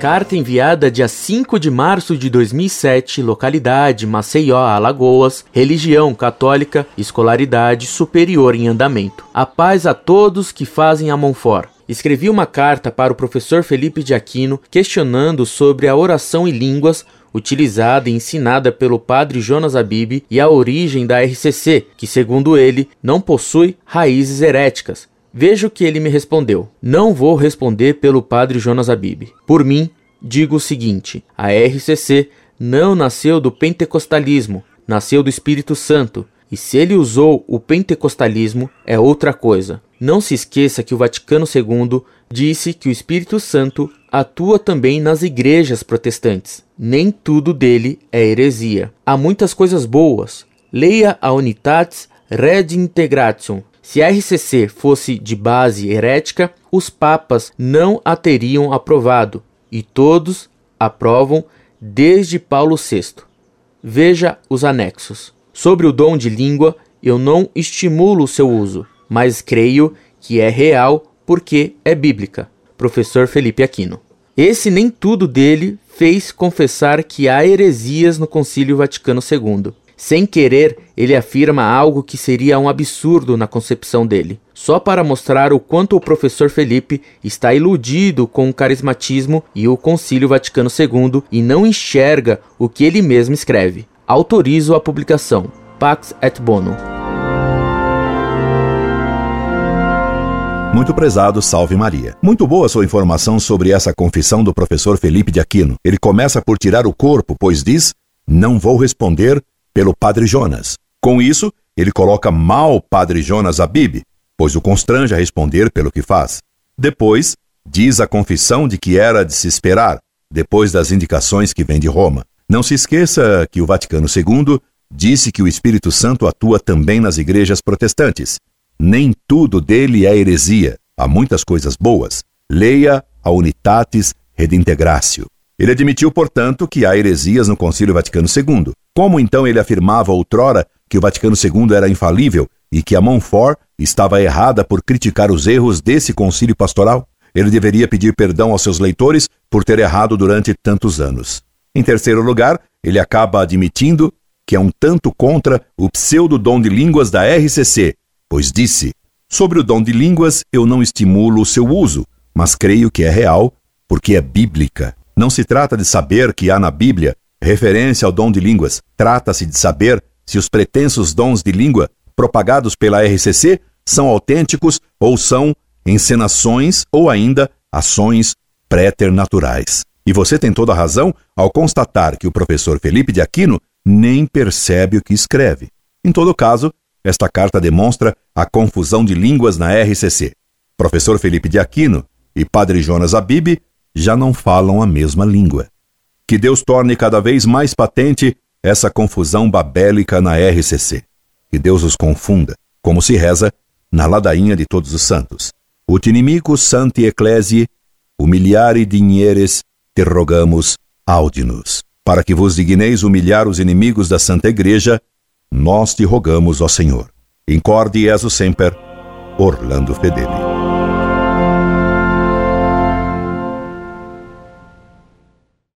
Carta enviada dia 5 de março de 2007, localidade Maceió, Alagoas, religião católica, escolaridade superior em andamento. A paz a todos que fazem a Monfort. Escrevi uma carta para o professor Felipe de Aquino questionando sobre a oração em línguas utilizada e ensinada pelo padre Jonas Abib e a origem da RCC, que segundo ele não possui raízes heréticas, Veja o que ele me respondeu. Não vou responder pelo padre Jonas Abib. Por mim, digo o seguinte: a RCC não nasceu do pentecostalismo, nasceu do Espírito Santo. E se ele usou o pentecostalismo, é outra coisa. Não se esqueça que o Vaticano II disse que o Espírito Santo atua também nas igrejas protestantes. Nem tudo dele é heresia. Há muitas coisas boas. Leia a Unitatis Redintegration se a RCC fosse de base herética, os papas não a teriam aprovado, e todos aprovam desde Paulo VI. Veja os anexos. Sobre o dom de língua, eu não estimulo seu uso, mas creio que é real porque é bíblica. Professor Felipe Aquino. Esse nem tudo dele fez confessar que há heresias no Concílio Vaticano II. Sem querer, ele afirma algo que seria um absurdo na concepção dele, só para mostrar o quanto o professor Felipe está iludido com o carismatismo e o Concílio Vaticano II e não enxerga o que ele mesmo escreve. Autorizo a publicação. Pax et Bono. Muito prezado, salve Maria. Muito boa sua informação sobre essa confissão do professor Felipe de Aquino. Ele começa por tirar o corpo, pois diz: Não vou responder pelo padre Jonas. Com isso, ele coloca mal padre Jonas Abib, pois o constrange a responder pelo que faz. Depois, diz a confissão de que era de se esperar, depois das indicações que vêm de Roma. Não se esqueça que o Vaticano II disse que o Espírito Santo atua também nas igrejas protestantes. Nem tudo dele é heresia, há muitas coisas boas. Leia a Unitatis Redintegratio. Ele admitiu, portanto, que há heresias no Concílio Vaticano II. Como então ele afirmava outrora que o Vaticano II era infalível e que a Montfort estava errada por criticar os erros desse concílio pastoral? Ele deveria pedir perdão aos seus leitores por ter errado durante tantos anos. Em terceiro lugar, ele acaba admitindo que é um tanto contra o pseudo-dom de línguas da RCC, pois disse: Sobre o dom de línguas eu não estimulo o seu uso, mas creio que é real porque é bíblica. Não se trata de saber que há na Bíblia referência ao dom de línguas. Trata-se de saber se os pretensos dons de língua propagados pela RCC são autênticos ou são encenações ou ainda ações préternaturais. E você tem toda a razão ao constatar que o professor Felipe de Aquino nem percebe o que escreve. Em todo caso, esta carta demonstra a confusão de línguas na RCC. Professor Felipe de Aquino e Padre Jonas Abib já não falam a mesma língua. Que Deus torne cada vez mais patente essa confusão babélica na RCC. Que Deus os confunda, como se reza na ladainha de todos os santos. Ut inimico santi ecclesi, humiliare dinheres, te rogamos, audinos. Para que vos digneis humilhar os inimigos da Santa Igreja, nós te rogamos, ó Senhor. Incorde Jesus semper, Orlando Fedeli.